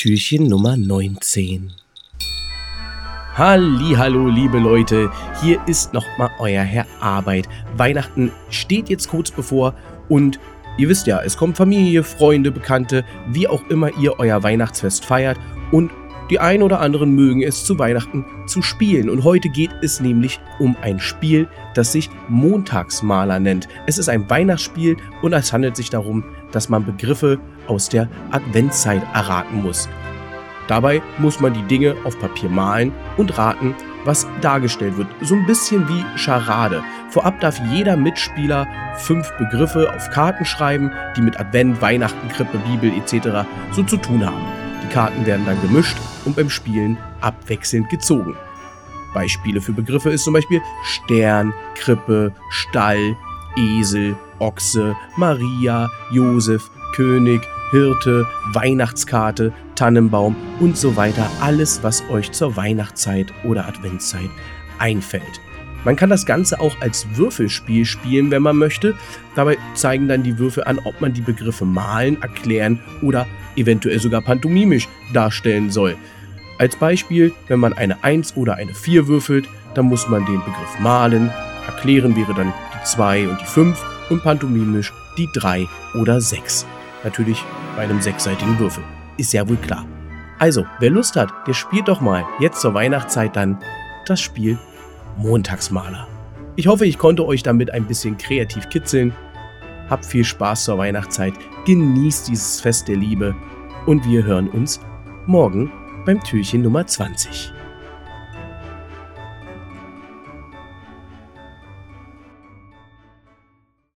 Türchen Nummer 19. Hallo, liebe Leute, hier ist nochmal euer Herr Arbeit. Weihnachten steht jetzt kurz bevor und ihr wisst ja, es kommen Familie, Freunde, Bekannte, wie auch immer ihr euer Weihnachtsfest feiert und die ein oder anderen mögen es zu Weihnachten zu spielen. Und heute geht es nämlich um ein Spiel, das sich Montagsmaler nennt. Es ist ein Weihnachtsspiel und es handelt sich darum, dass man Begriffe aus der Adventszeit erraten muss. Dabei muss man die Dinge auf Papier malen und raten, was dargestellt wird. So ein bisschen wie Charade. Vorab darf jeder Mitspieler fünf Begriffe auf Karten schreiben, die mit Advent, Weihnachten, Krippe, Bibel etc. so zu tun haben. Karten werden dann gemischt und beim Spielen abwechselnd gezogen. Beispiele für Begriffe ist zum Beispiel Stern, Krippe, Stall, Esel, Ochse, Maria, Josef, König, Hirte, Weihnachtskarte, Tannenbaum und so weiter. Alles, was euch zur Weihnachtszeit oder Adventszeit einfällt. Man kann das Ganze auch als Würfelspiel spielen, wenn man möchte. Dabei zeigen dann die Würfel an, ob man die Begriffe malen, erklären oder eventuell sogar pantomimisch darstellen soll. Als Beispiel, wenn man eine 1 oder eine 4 würfelt, dann muss man den Begriff malen, erklären wäre dann die 2 und die 5 und pantomimisch die 3 oder 6. Natürlich bei einem sechsseitigen Würfel. Ist ja wohl klar. Also, wer Lust hat, der spielt doch mal jetzt zur Weihnachtszeit dann das Spiel Montagsmaler. Ich hoffe, ich konnte euch damit ein bisschen kreativ kitzeln. Habt viel Spaß zur Weihnachtszeit, genießt dieses Fest der Liebe und wir hören uns morgen beim Türchen Nummer 20.